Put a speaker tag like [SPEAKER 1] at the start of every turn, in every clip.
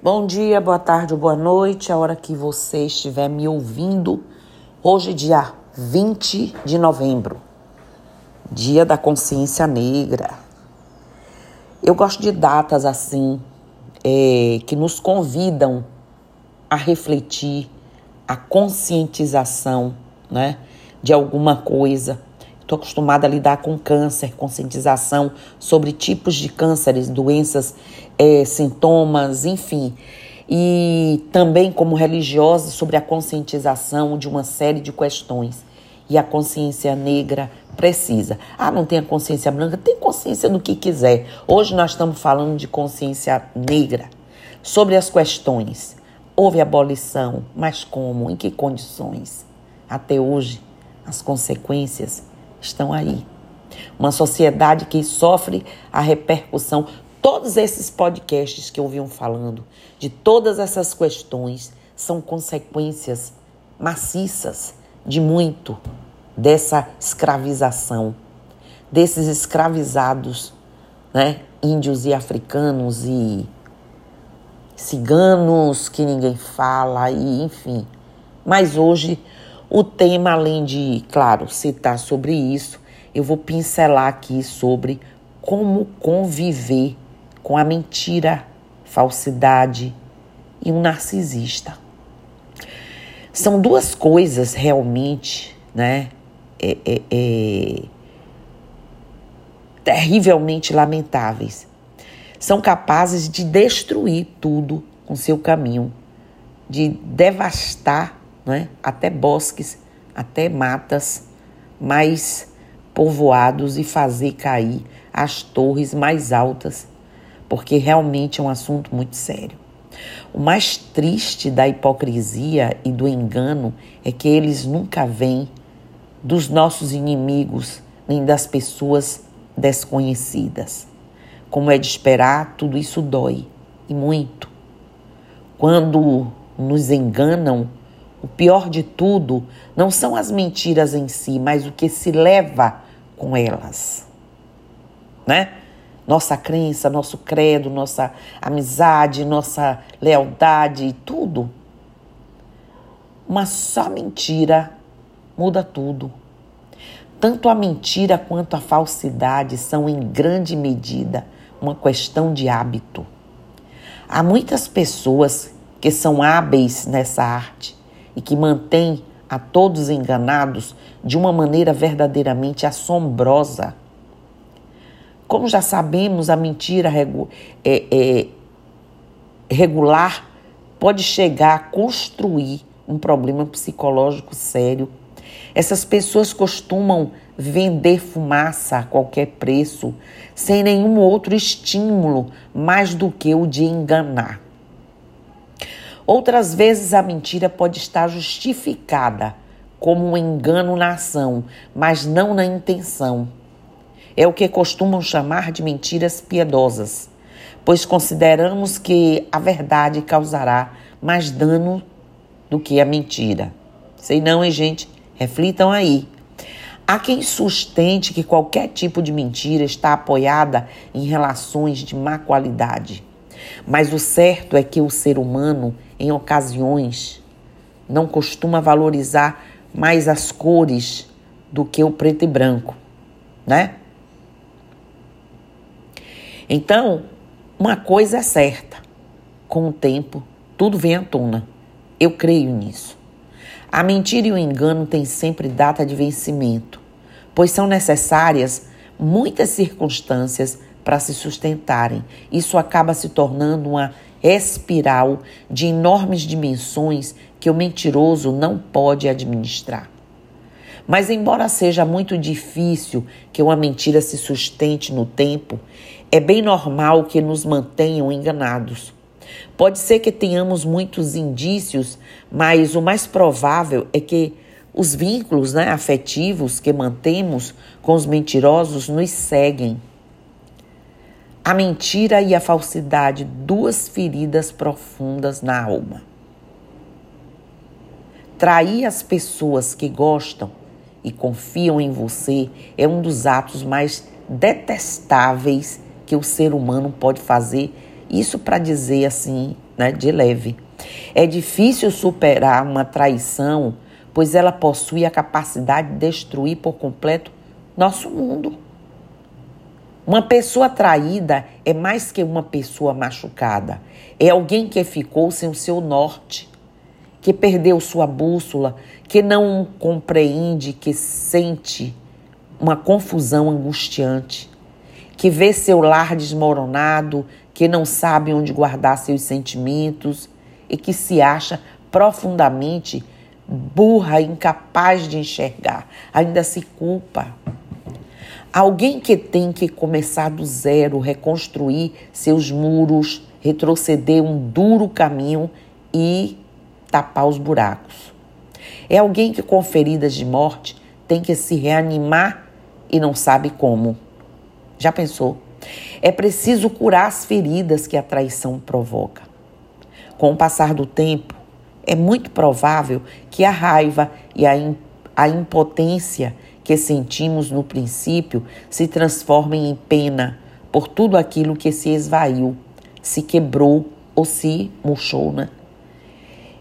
[SPEAKER 1] Bom dia, boa tarde ou boa noite, a hora que você estiver me ouvindo. Hoje, dia 20 de novembro, dia da consciência negra. Eu gosto de datas assim, é, que nos convidam a refletir, a conscientização né, de alguma coisa. Estou acostumada a lidar com câncer, conscientização sobre tipos de cânceres, doenças, é, sintomas, enfim. E também, como religiosa, sobre a conscientização de uma série de questões. E a consciência negra precisa. Ah, não tem a consciência branca? Tem consciência do que quiser. Hoje nós estamos falando de consciência negra, sobre as questões. Houve abolição, mas como? Em que condições? Até hoje, as consequências estão aí. Uma sociedade que sofre a repercussão. Todos esses podcasts que ouviam falando de todas essas questões são consequências maciças de muito dessa escravização, desses escravizados, né, índios e africanos e ciganos que ninguém fala e enfim. Mas hoje o tema, além de, claro, citar sobre isso, eu vou pincelar aqui sobre como conviver com a mentira, falsidade e um narcisista. São duas coisas realmente, né? É, é, é, terrivelmente lamentáveis. São capazes de destruir tudo com seu caminho, de devastar né? até bosques, até matas mais povoados e fazer cair as torres mais altas, porque realmente é um assunto muito sério. O mais triste da hipocrisia e do engano é que eles nunca vêm dos nossos inimigos nem das pessoas desconhecidas. Como é de esperar, tudo isso dói e muito. Quando nos enganam, o pior de tudo não são as mentiras em si, mas o que se leva com elas. Né? Nossa crença, nosso credo, nossa amizade, nossa lealdade, tudo. Uma só mentira muda tudo. Tanto a mentira quanto a falsidade são, em grande medida, uma questão de hábito. Há muitas pessoas que são hábeis nessa arte, e que mantém a todos enganados de uma maneira verdadeiramente assombrosa. Como já sabemos, a mentira regu é, é, regular pode chegar a construir um problema psicológico sério. Essas pessoas costumam vender fumaça a qualquer preço, sem nenhum outro estímulo mais do que o de enganar. Outras vezes a mentira pode estar justificada como um engano na ação, mas não na intenção. É o que costumam chamar de mentiras piedosas, pois consideramos que a verdade causará mais dano do que a mentira. Sei não, hein, gente? Reflitam aí. Há quem sustente que qualquer tipo de mentira está apoiada em relações de má qualidade. Mas o certo é que o ser humano em ocasiões, não costuma valorizar mais as cores do que o preto e branco, né? Então, uma coisa é certa: com o tempo, tudo vem à tona. Eu creio nisso. A mentira e o engano têm sempre data de vencimento, pois são necessárias muitas circunstâncias para se sustentarem. Isso acaba se tornando uma espiral de enormes dimensões que o mentiroso não pode administrar. Mas, embora seja muito difícil que uma mentira se sustente no tempo, é bem normal que nos mantenham enganados. Pode ser que tenhamos muitos indícios, mas o mais provável é que os vínculos né, afetivos que mantemos com os mentirosos nos seguem a mentira e a falsidade, duas feridas profundas na alma. Trair as pessoas que gostam e confiam em você é um dos atos mais detestáveis que o ser humano pode fazer Isso para dizer assim, né, de leve. É difícil superar uma traição, pois ela possui a capacidade de destruir por completo nosso mundo. Uma pessoa traída é mais que uma pessoa machucada. É alguém que ficou sem o seu norte, que perdeu sua bússola, que não compreende, que sente uma confusão angustiante, que vê seu lar desmoronado, que não sabe onde guardar seus sentimentos e que se acha profundamente burra, incapaz de enxergar, ainda se culpa. Alguém que tem que começar do zero, reconstruir seus muros, retroceder um duro caminho e tapar os buracos. É alguém que, com feridas de morte, tem que se reanimar e não sabe como. Já pensou? É preciso curar as feridas que a traição provoca. Com o passar do tempo, é muito provável que a raiva e a, a impotência que sentimos no princípio se transformem em pena por tudo aquilo que se esvaiu, se quebrou ou se murchou, né?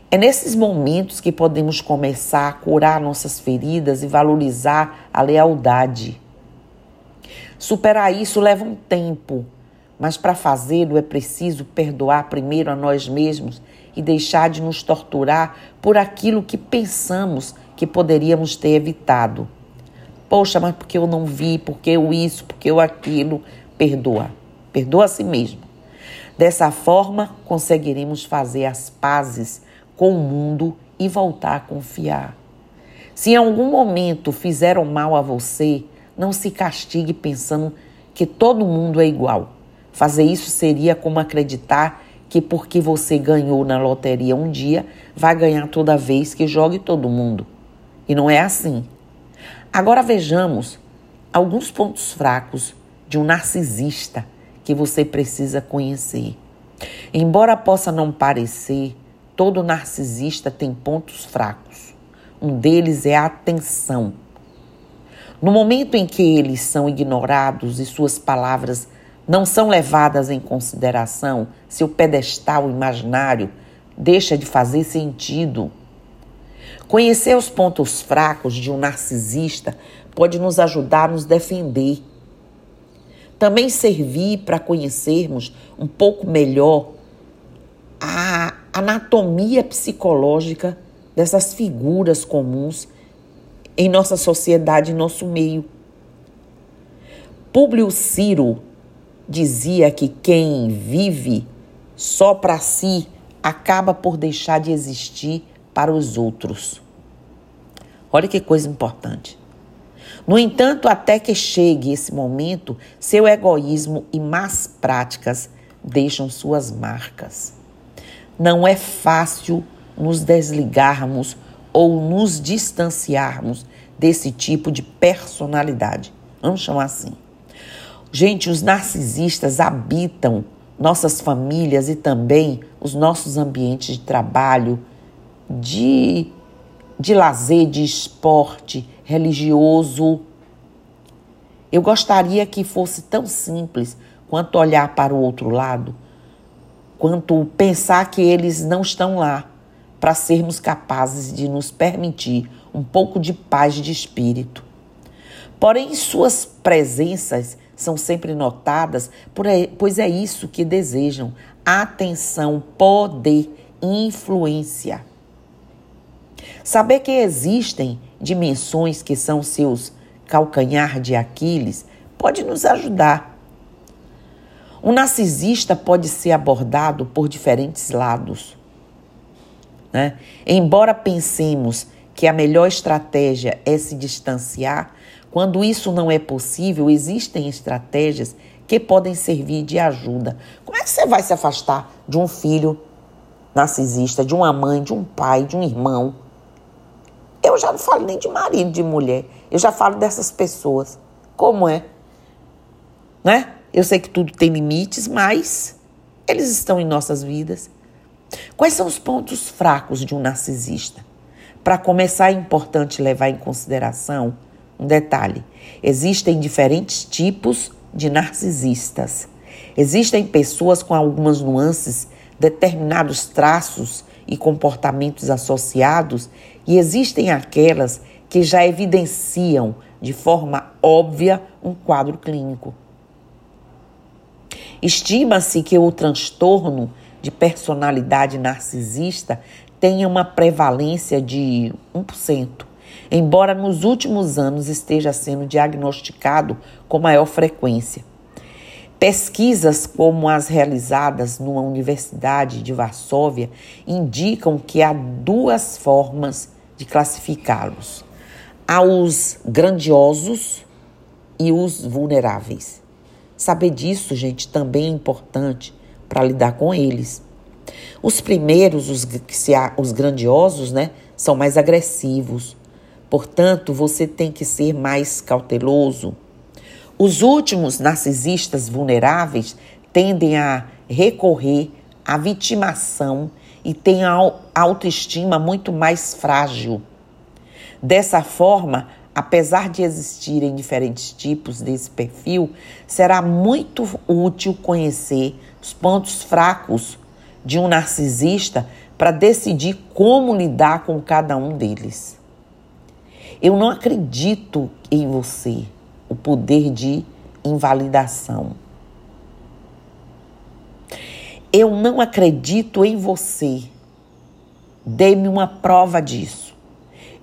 [SPEAKER 1] É nesses momentos que podemos começar a curar nossas feridas e valorizar a lealdade. Superar isso leva um tempo, mas para fazê-lo é preciso perdoar primeiro a nós mesmos e deixar de nos torturar por aquilo que pensamos que poderíamos ter evitado. Poxa, mas porque eu não vi, porque eu isso, porque eu aquilo. Perdoa. Perdoa a si mesmo. Dessa forma, conseguiremos fazer as pazes com o mundo e voltar a confiar. Se em algum momento fizeram mal a você, não se castigue pensando que todo mundo é igual. Fazer isso seria como acreditar que porque você ganhou na loteria um dia, vai ganhar toda vez que jogue todo mundo. E não é assim. Agora vejamos alguns pontos fracos de um narcisista que você precisa conhecer. Embora possa não parecer, todo narcisista tem pontos fracos. Um deles é a atenção. No momento em que eles são ignorados e suas palavras não são levadas em consideração, seu pedestal imaginário deixa de fazer sentido. Conhecer os pontos fracos de um narcisista pode nos ajudar a nos defender. Também servir para conhecermos um pouco melhor a anatomia psicológica dessas figuras comuns em nossa sociedade, em nosso meio. Públio Ciro dizia que quem vive só para si acaba por deixar de existir para os outros. Olha que coisa importante. No entanto, até que chegue esse momento, seu egoísmo e más práticas deixam suas marcas. Não é fácil nos desligarmos ou nos distanciarmos desse tipo de personalidade. Vamos chamar assim. Gente, os narcisistas habitam nossas famílias e também os nossos ambientes de trabalho, de, de lazer, de esporte religioso. Eu gostaria que fosse tão simples quanto olhar para o outro lado, quanto pensar que eles não estão lá para sermos capazes de nos permitir um pouco de paz de espírito. Porém, suas presenças são sempre notadas, pois é isso que desejam: atenção, poder, influência. Saber que existem dimensões que são seus calcanhar de Aquiles pode nos ajudar. Um narcisista pode ser abordado por diferentes lados. Né? Embora pensemos que a melhor estratégia é se distanciar, quando isso não é possível, existem estratégias que podem servir de ajuda. Como é que você vai se afastar de um filho narcisista, de uma mãe, de um pai, de um irmão? Eu já não falo nem de marido, de mulher. Eu já falo dessas pessoas. Como é? Né? Eu sei que tudo tem limites, mas eles estão em nossas vidas. Quais são os pontos fracos de um narcisista? Para começar, é importante levar em consideração um detalhe: existem diferentes tipos de narcisistas. Existem pessoas com algumas nuances, determinados traços e comportamentos associados, e existem aquelas que já evidenciam de forma óbvia um quadro clínico. Estima-se que o transtorno de personalidade narcisista tenha uma prevalência de 1%, embora nos últimos anos esteja sendo diagnosticado com maior frequência. Pesquisas como as realizadas numa universidade de Varsóvia indicam que há duas formas de classificá-los: há os grandiosos e os vulneráveis. Saber disso, gente, também é importante para lidar com eles. Os primeiros, os, os grandiosos, né, são mais agressivos. Portanto, você tem que ser mais cauteloso os últimos narcisistas vulneráveis tendem a recorrer à vitimação e têm a autoestima muito mais frágil. Dessa forma, apesar de existirem diferentes tipos desse perfil, será muito útil conhecer os pontos fracos de um narcisista para decidir como lidar com cada um deles. Eu não acredito em você o poder de invalidação. Eu não acredito em você. Dê-me uma prova disso.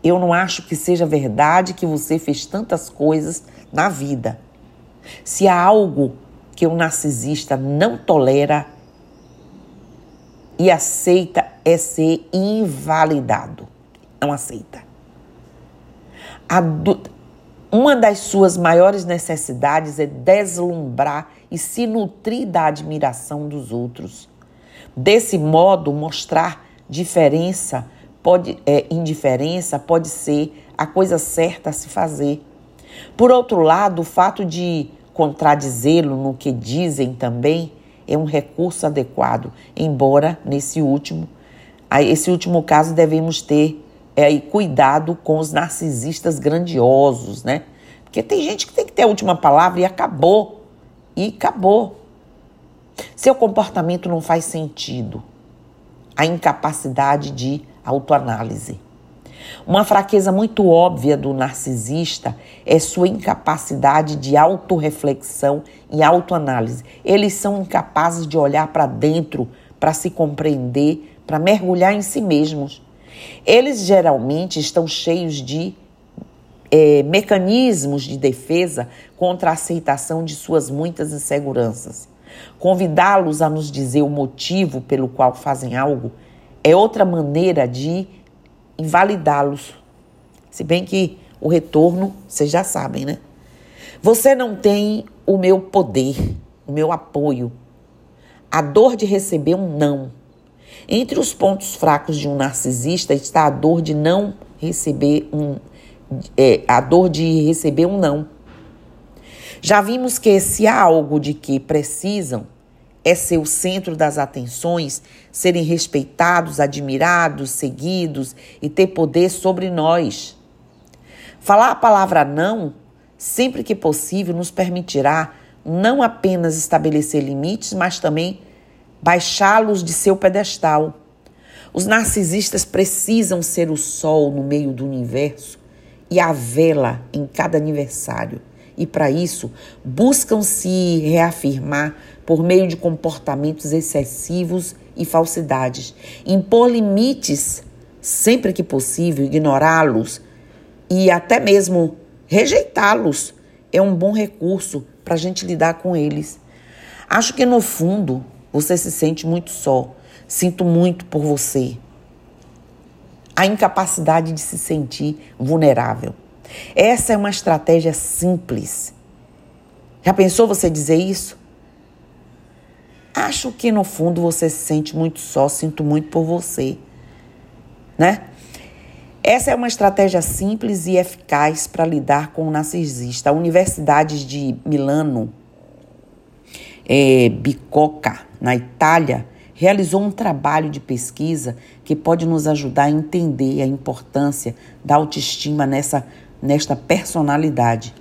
[SPEAKER 1] Eu não acho que seja verdade que você fez tantas coisas na vida. Se há algo que o narcisista não tolera e aceita é ser invalidado. Não aceita. A, uma das suas maiores necessidades é deslumbrar e se nutrir da admiração dos outros. Desse modo, mostrar diferença pode, é, indiferença pode ser a coisa certa a se fazer. Por outro lado, o fato de contradizê-lo no que dizem também é um recurso adequado, embora nesse último, esse último caso devemos ter é, cuidado com os narcisistas grandiosos, né? Porque tem gente que tem que ter a última palavra e acabou. E acabou. Seu comportamento não faz sentido. A incapacidade de autoanálise. Uma fraqueza muito óbvia do narcisista é sua incapacidade de autorreflexão e autoanálise. Eles são incapazes de olhar para dentro, para se compreender, para mergulhar em si mesmos. Eles geralmente estão cheios de é, mecanismos de defesa contra a aceitação de suas muitas inseguranças. Convidá-los a nos dizer o motivo pelo qual fazem algo é outra maneira de invalidá-los. Se bem que o retorno, vocês já sabem, né? Você não tem o meu poder, o meu apoio. A dor de receber um não entre os pontos fracos de um narcisista está a dor de não receber um. É, a dor de receber um não. Já vimos que se há algo de que precisam, é ser o centro das atenções, serem respeitados, admirados, seguidos e ter poder sobre nós. Falar a palavra não, sempre que possível, nos permitirá não apenas estabelecer limites, mas também baixá-los de seu pedestal. Os narcisistas precisam ser o sol no meio do universo e a vela em cada aniversário. E para isso, buscam se reafirmar por meio de comportamentos excessivos e falsidades. Impor limites sempre que possível, ignorá-los e até mesmo rejeitá-los é um bom recurso para a gente lidar com eles. Acho que no fundo você se sente muito só. Sinto muito por você. A incapacidade de se sentir vulnerável. Essa é uma estratégia simples. Já pensou você dizer isso? Acho que no fundo você se sente muito só, sinto muito por você, né? Essa é uma estratégia simples e eficaz para lidar com o narcisista. A Universidade de Milano, é, Bicocca, na Itália, realizou um trabalho de pesquisa que pode nos ajudar a entender a importância da autoestima nessa, nesta personalidade.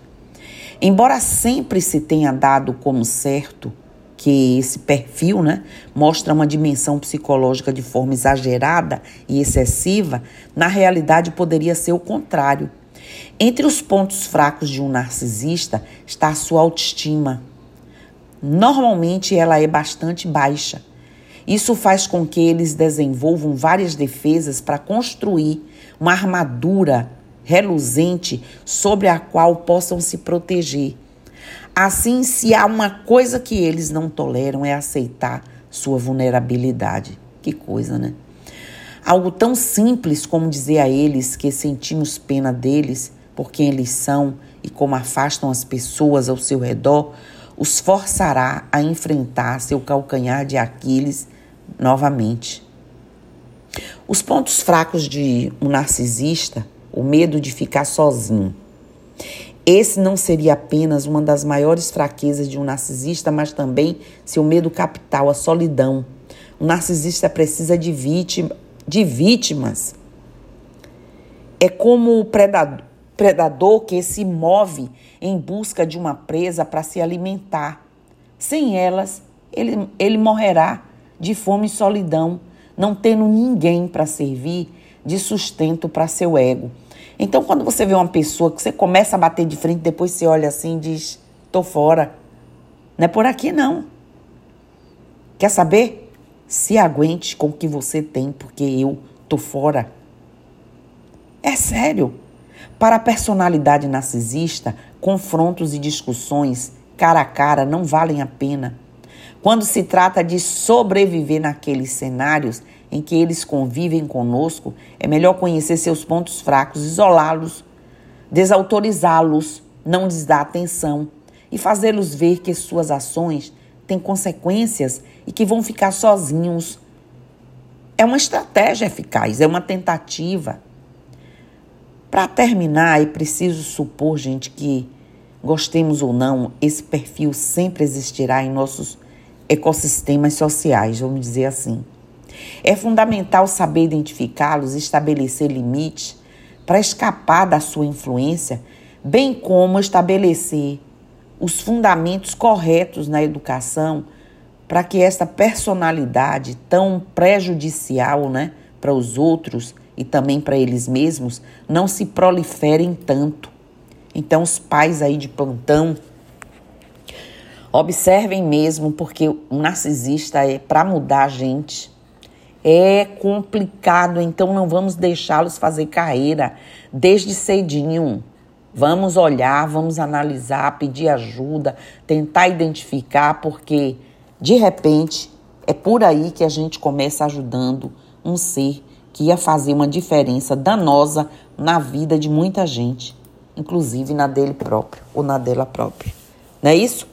[SPEAKER 1] Embora sempre se tenha dado como certo que esse perfil né, mostra uma dimensão psicológica de forma exagerada e excessiva, na realidade poderia ser o contrário. Entre os pontos fracos de um narcisista está a sua autoestima. Normalmente ela é bastante baixa. Isso faz com que eles desenvolvam várias defesas para construir uma armadura reluzente sobre a qual possam se proteger. Assim, se há uma coisa que eles não toleram é aceitar sua vulnerabilidade. Que coisa, né? Algo tão simples como dizer a eles que sentimos pena deles por quem eles são e como afastam as pessoas ao seu redor, os forçará a enfrentar seu calcanhar de Aquiles novamente. Os pontos fracos de um narcisista, o medo de ficar sozinho. Esse não seria apenas uma das maiores fraquezas de um narcisista, mas também seu medo capital, a solidão. O narcisista precisa de, vítima, de vítimas. É como o predador, predador que se move em busca de uma presa para se alimentar. Sem elas, ele, ele morrerá de fome e solidão, não tendo ninguém para servir de sustento para seu ego. Então, quando você vê uma pessoa que você começa a bater de frente, depois você olha assim e diz: tô fora. Não é por aqui, não. Quer saber? Se aguente com o que você tem, porque eu tô fora. É sério. Para a personalidade narcisista, confrontos e discussões cara a cara não valem a pena. Quando se trata de sobreviver naqueles cenários em que eles convivem conosco, é melhor conhecer seus pontos fracos, isolá-los, desautorizá-los, não lhes dar atenção e fazê-los ver que suas ações têm consequências e que vão ficar sozinhos. É uma estratégia eficaz, é uma tentativa. Para terminar, é preciso supor, gente, que gostemos ou não, esse perfil sempre existirá em nossos ecossistemas sociais, vamos dizer assim. É fundamental saber identificá-los, estabelecer limites para escapar da sua influência, bem como estabelecer os fundamentos corretos na educação para que esta personalidade tão prejudicial né, para os outros e também para eles mesmos não se proliferem tanto. Então, os pais aí de plantão, observem mesmo, porque o narcisista é para mudar a gente. É complicado, então não vamos deixá-los fazer carreira desde cedinho. Vamos olhar, vamos analisar, pedir ajuda, tentar identificar, porque de repente é por aí que a gente começa ajudando um ser que ia fazer uma diferença danosa na vida de muita gente, inclusive na dele próprio ou na dela própria. Não é isso?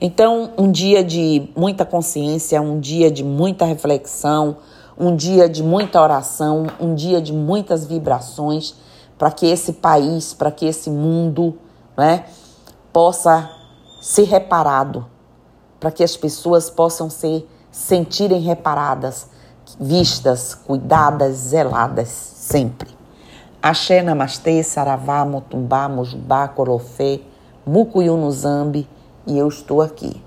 [SPEAKER 1] Então, um dia de muita consciência, um dia de muita reflexão, um dia de muita oração, um dia de muitas vibrações para que esse país, para que esse mundo, né, possa ser reparado, para que as pessoas possam se sentirem reparadas vistas, cuidadas, zeladas sempre. Axé, Namastê, Saravá, Motumbá, Mojubá, Corofé, Mucuyunuzambi e eu estou aqui.